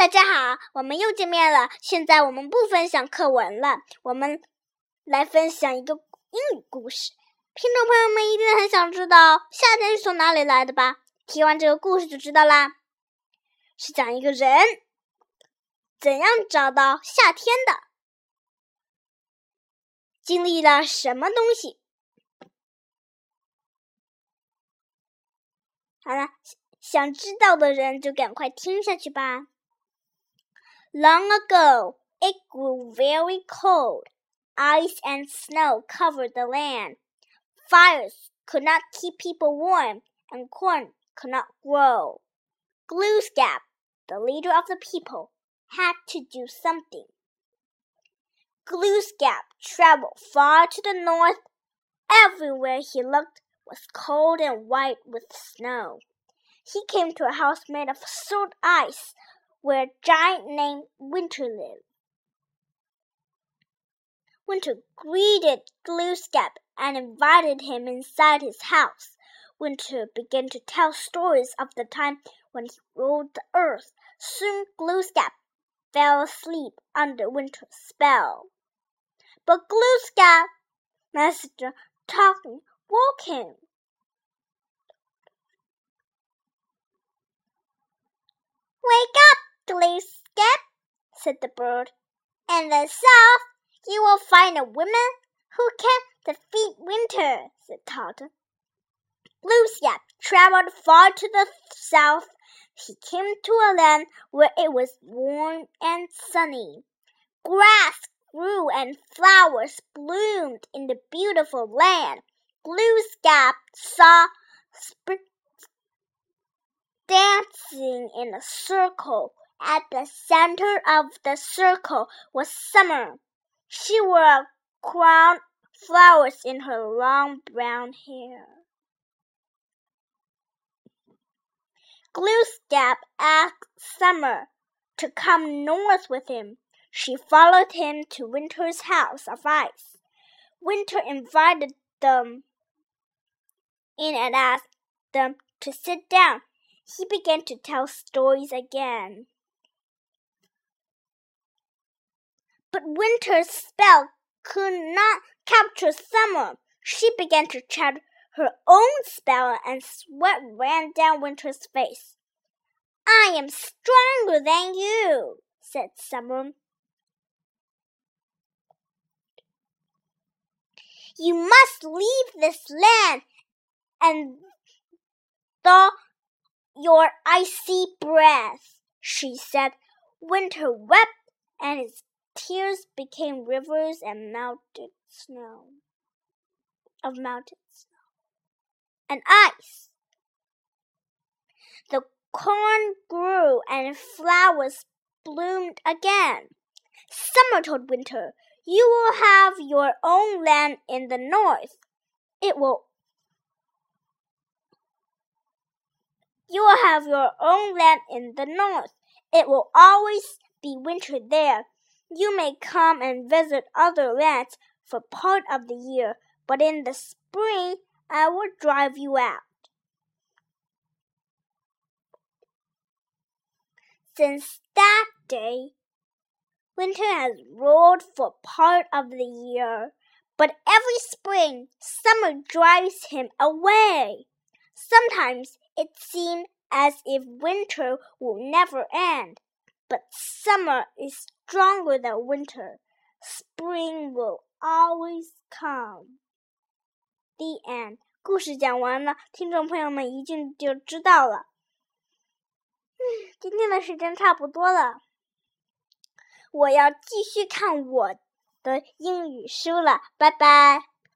大家好，我们又见面了。现在我们不分享课文了，我们来分享一个英语故事。听众朋友们一定很想知道夏天是从哪里来的吧？听完这个故事就知道啦。是讲一个人怎样找到夏天的，经历了什么东西。好了，想知道的人就赶快听下去吧。Long ago, it grew very cold. Ice and snow covered the land. Fires could not keep people warm, and corn could not grow. Glooskap, the leader of the people, had to do something. Glooskap traveled far to the north. Everywhere he looked was cold and white with snow. He came to a house made of salt ice where a giant named Winter lived. Winter greeted Glooskap and invited him inside his house. Winter began to tell stories of the time when he ruled the earth. Soon Glooskap fell asleep under Winter's spell. But Glooskap, Master talking, woke him. Wake up, Glooskap, said the bird. In the south, you will find a woman who can defeat winter, said Todd. Glooskap traveled far to the south. He came to a land where it was warm and sunny. Grass grew and flowers bloomed in the beautiful land. Glooskap saw dancing in a circle. At the center of the circle was Summer. She wore a crown flowers in her long brown hair. Glooskap asked Summer to come north with him. She followed him to Winter's house of ice. Winter invited them in and asked them to sit down he began to tell stories again. But Winter's spell could not capture Summer. She began to chat her own spell, and sweat ran down Winter's face. I am stronger than you, said Summer. You must leave this land and the your icy breath, she said. Winter wept, and his tears became rivers and melted snow of melted snow and ice. The corn grew and flowers bloomed again. Summer told Winter, You will have your own land in the north. It will You will have your own land in the north. It will always be winter there. You may come and visit other lands for part of the year, but in the spring I will drive you out. Since that day, winter has ruled for part of the year, but every spring summer drives him away. Sometimes it seems as if winter will never end, but summer is stronger than winter. Spring will always come. The end. 故事讲完了，听众朋友们一定就知道了。嗯，今天的时间差不多了，我要继续看我的英语书了，拜拜。